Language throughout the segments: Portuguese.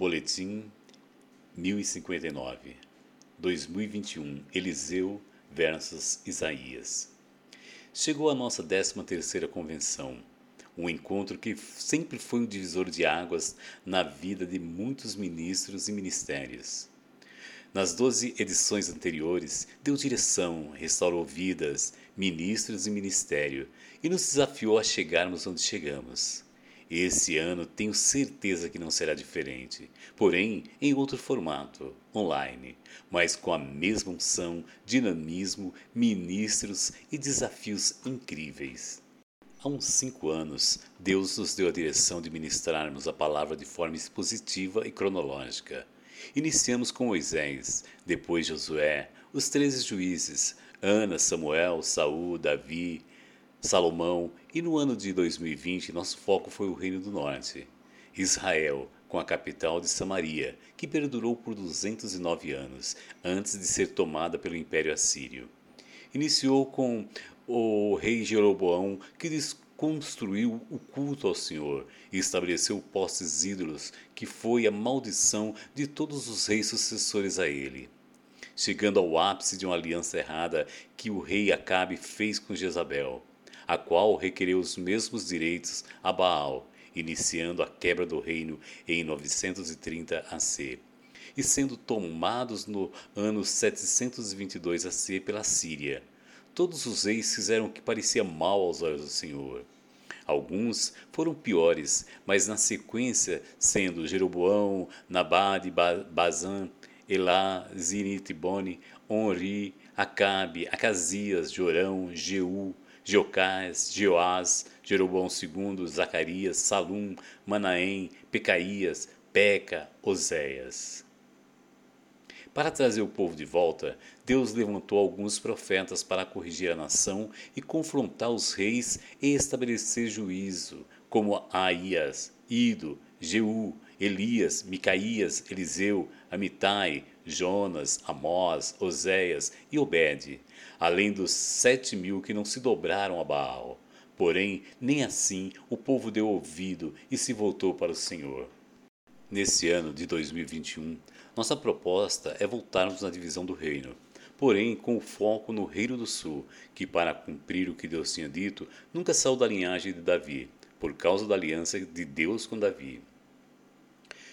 Boletim 1059 2021 Eliseu versus Isaías Chegou a nossa 13ª convenção, um encontro que sempre foi um divisor de águas na vida de muitos ministros e ministérios. Nas 12 edições anteriores, deu direção, restaurou vidas, ministros e ministério e nos desafiou a chegarmos onde chegamos. Esse ano tenho certeza que não será diferente, porém em outro formato, online, mas com a mesma unção, dinamismo, ministros e desafios incríveis. Há uns cinco anos, Deus nos deu a direção de ministrarmos a palavra de forma expositiva e cronológica. Iniciamos com Moisés, depois Josué, os treze juízes, Ana, Samuel, Saul, Davi, Salomão, e no ano de 2020 nosso foco foi o Reino do Norte, Israel, com a capital de Samaria, que perdurou por 209 anos, antes de ser tomada pelo Império Assírio. Iniciou com o rei Jeroboão, que desconstruiu o culto ao Senhor e estabeleceu postes ídolos, que foi a maldição de todos os reis sucessores a ele chegando ao ápice de uma aliança errada que o rei Acabe fez com Jezabel a qual requereu os mesmos direitos a Baal, iniciando a quebra do reino em 930 AC, e sendo tomados no ano 722 AC pela Síria. Todos os reis fizeram o que parecia mal aos olhos do Senhor. Alguns foram piores, mas na sequência, sendo Jeroboão, Nabade, Bazan, Elá, Zinitibone, Onri, Acabe, Acasias, Jorão, Jeú, Geocás, Jeoás, Jeroboão II, Zacarias, Salum, Manaém, Pecaías, Peca, Oséias. Para trazer o povo de volta, Deus levantou alguns profetas para corrigir a nação e confrontar os reis e estabelecer juízo, como Aías, Ido, Jeú, Elias, Micaías, Eliseu, Amitai, Jonas, Amós, Oséias e Obed, além dos sete mil que não se dobraram a Baal. Porém, nem assim o povo deu ouvido e se voltou para o Senhor. Nesse ano de 2021, nossa proposta é voltarmos na divisão do reino, porém com o foco no Reino do Sul, que, para cumprir o que Deus tinha dito, nunca saiu da linhagem de Davi, por causa da aliança de Deus com Davi.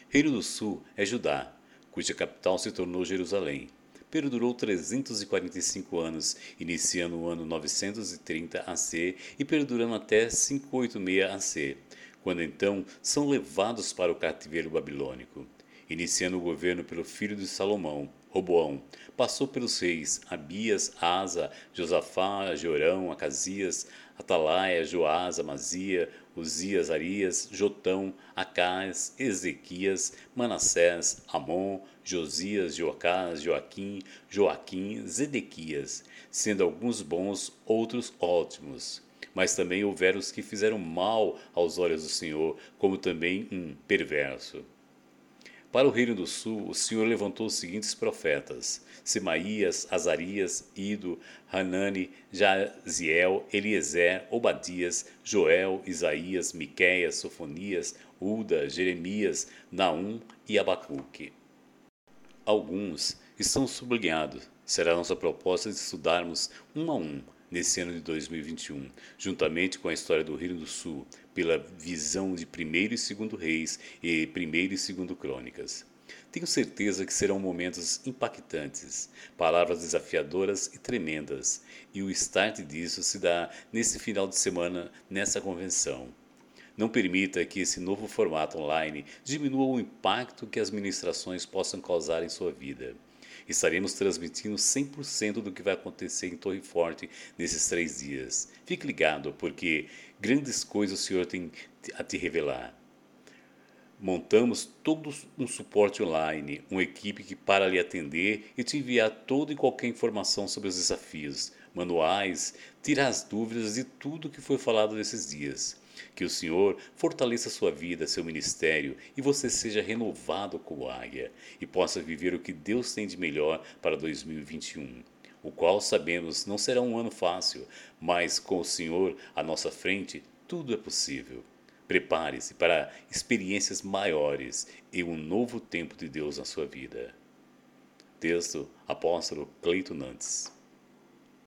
Reino do Sul é Judá, cuja capital se tornou Jerusalém. Perdurou 345 anos, iniciando o ano 930 AC e perdurando até 586 AC, quando então são levados para o cativeiro babilônico. Iniciando o governo pelo filho de Salomão, Roboão, passou pelos reis Abias, Asa, Josafá, Jorão, Acasias, Atalaia, Joás, Amazia, Uzias, Arias, Jotão, Acás, Ezequias, Manassés, Amon, Josias, Joacás, Joaquim, Joaquim, Zedequias, sendo alguns bons, outros ótimos. Mas também houveram os que fizeram mal aos olhos do Senhor, como também um perverso. Para o reino do sul, o Senhor levantou os seguintes profetas: Semaías, Azarias, Ido, Hanani, Jaziel, Eliezer, Obadias, Joel, Isaías, Miqueias, Sofonias, Uda, Jeremias, Naum e Abacuque. Alguns estão sublinhados. Será nossa proposta de estudarmos um a um nesse ano de 2021, juntamente com a história do Rio do Sul, pela visão de primeiro e segundo reis e primeiro e segundo crônicas. Tenho certeza que serão momentos impactantes, palavras desafiadoras e tremendas, e o start disso se dá nesse final de semana, nessa convenção. Não permita que esse novo formato online diminua o impacto que as ministrações possam causar em sua vida. Estaremos transmitindo 100% do que vai acontecer em Torre Forte nesses três dias. Fique ligado, porque grandes coisas o Senhor tem a te revelar. Montamos todo um suporte online, uma equipe que para lhe atender e te enviar toda e qualquer informação sobre os desafios, manuais, tirar as dúvidas de tudo que foi falado nesses dias. Que o Senhor fortaleça sua vida, seu ministério e você seja renovado como águia e possa viver o que Deus tem de melhor para 2021 o qual sabemos não será um ano fácil, mas com o Senhor à nossa frente, tudo é possível. Prepare-se para experiências maiores e um novo tempo de Deus na sua vida. Texto Apóstolo Cleito Nantes.